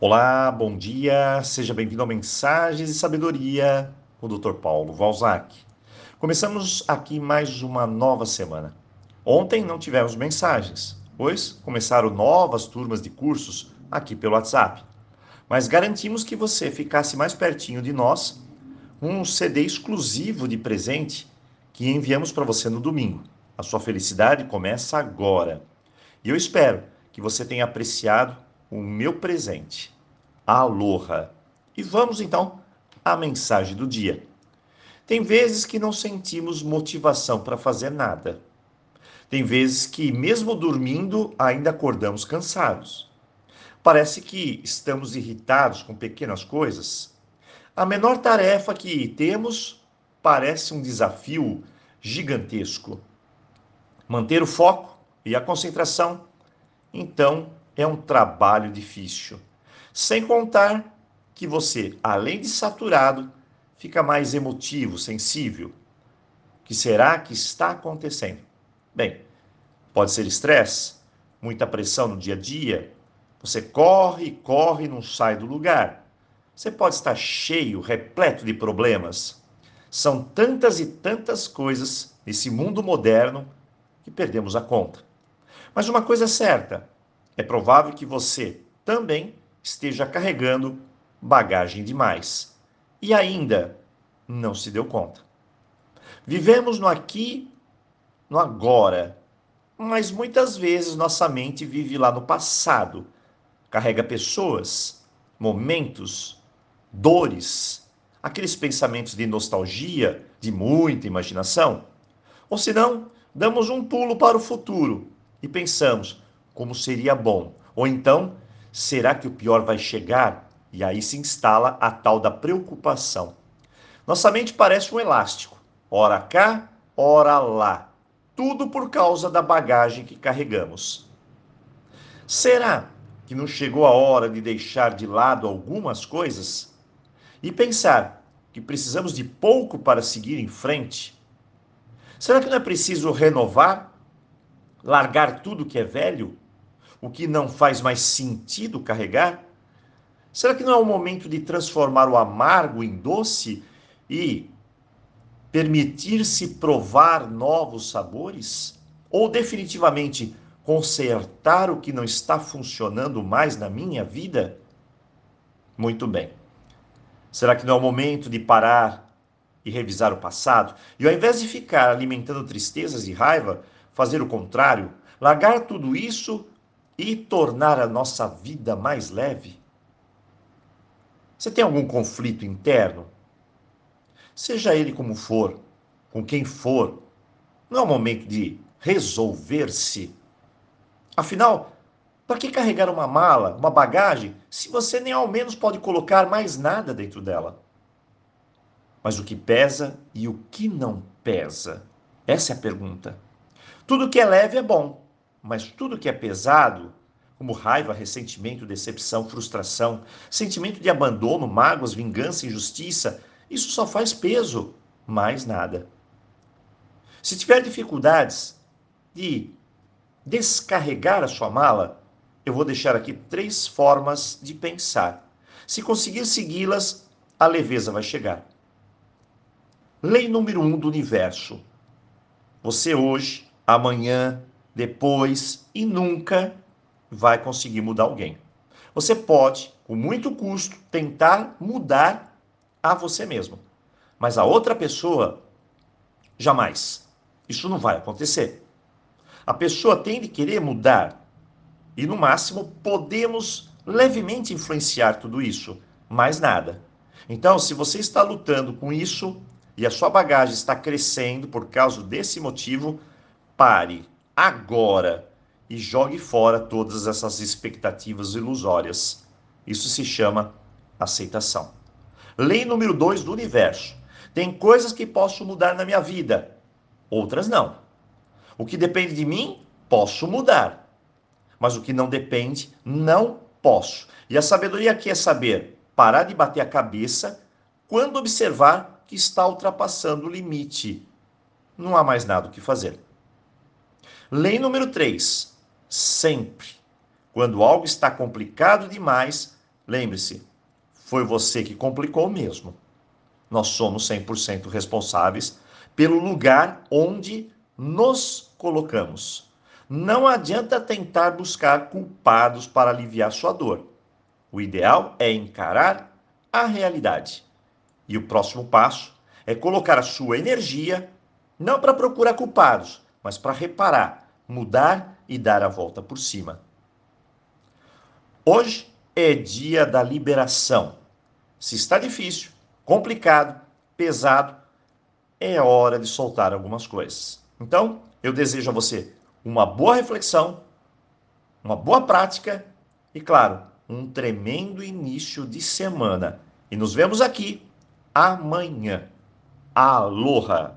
Olá, bom dia, seja bem-vindo a Mensagens e Sabedoria com o Dr. Paulo Valzac. Começamos aqui mais uma nova semana. Ontem não tivemos mensagens, pois começaram novas turmas de cursos aqui pelo WhatsApp. Mas garantimos que você ficasse mais pertinho de nós um CD exclusivo de presente que enviamos para você no domingo. A sua felicidade começa agora. E eu espero que você tenha apreciado o meu presente. Aloha! E vamos então à mensagem do dia. Tem vezes que não sentimos motivação para fazer nada. Tem vezes que, mesmo dormindo, ainda acordamos cansados. Parece que estamos irritados com pequenas coisas. A menor tarefa que temos parece um desafio gigantesco. Manter o foco e a concentração, então, é um trabalho difícil. Sem contar que você, além de saturado, fica mais emotivo, sensível. O que será que está acontecendo? Bem, pode ser estresse, muita pressão no dia a dia. Você corre, corre e não sai do lugar. Você pode estar cheio, repleto de problemas. São tantas e tantas coisas nesse mundo moderno que perdemos a conta. Mas uma coisa é certa: é provável que você também esteja carregando bagagem demais e ainda não se deu conta. Vivemos no aqui, no agora, mas muitas vezes nossa mente vive lá no passado, carrega pessoas, momentos, dores, aqueles pensamentos de nostalgia, de muita imaginação. Ou senão, damos um pulo para o futuro e pensamos como seria bom. Ou então, será que o pior vai chegar? E aí se instala a tal da preocupação. Nossa mente parece um elástico, ora cá, ora lá. Tudo por causa da bagagem que carregamos. Será que não chegou a hora de deixar de lado algumas coisas e pensar que precisamos de pouco para seguir em frente? Será que não é preciso renovar? Largar tudo que é velho? O que não faz mais sentido carregar? Será que não é o momento de transformar o amargo em doce e permitir-se provar novos sabores? Ou definitivamente consertar o que não está funcionando mais na minha vida? Muito bem. Será que não é o momento de parar e revisar o passado, e ao invés de ficar alimentando tristezas e raiva, fazer o contrário, largar tudo isso e tornar a nossa vida mais leve? Você tem algum conflito interno? Seja ele como for, com quem for, não é o momento de resolver-se. Afinal, para que carregar uma mala, uma bagagem, se você nem ao menos pode colocar mais nada dentro dela? Mas o que pesa e o que não pesa? Essa é a pergunta. Tudo que é leve é bom, mas tudo que é pesado, como raiva, ressentimento, decepção, frustração, sentimento de abandono, mágoas, vingança, injustiça, isso só faz peso, mais nada. Se tiver dificuldades de descarregar a sua mala, eu vou deixar aqui três formas de pensar. Se conseguir segui-las, a leveza vai chegar. Lei número um do universo. Você hoje, amanhã, depois e nunca vai conseguir mudar alguém. Você pode, com muito custo, tentar mudar a você mesmo. Mas a outra pessoa, jamais. Isso não vai acontecer. A pessoa tem de querer mudar. E no máximo podemos levemente influenciar tudo isso, mais nada. Então, se você está lutando com isso, e a sua bagagem está crescendo por causa desse motivo, pare agora e jogue fora todas essas expectativas ilusórias. Isso se chama aceitação. Lei número 2 do universo. Tem coisas que posso mudar na minha vida, outras não. O que depende de mim, posso mudar. Mas o que não depende, não posso. E a sabedoria aqui é saber parar de bater a cabeça quando observar que está ultrapassando o limite. Não há mais nada o que fazer. Lei número 3. Sempre, quando algo está complicado demais, lembre-se, foi você que complicou mesmo. Nós somos 100% responsáveis pelo lugar onde nos colocamos. Não adianta tentar buscar culpados para aliviar sua dor. O ideal é encarar a realidade. E o próximo passo é colocar a sua energia não para procurar culpados, mas para reparar, mudar e dar a volta por cima. Hoje é dia da liberação. Se está difícil, complicado, pesado, é hora de soltar algumas coisas. Então, eu desejo a você uma boa reflexão, uma boa prática e, claro, um tremendo início de semana. E nos vemos aqui amanhã. Aloha!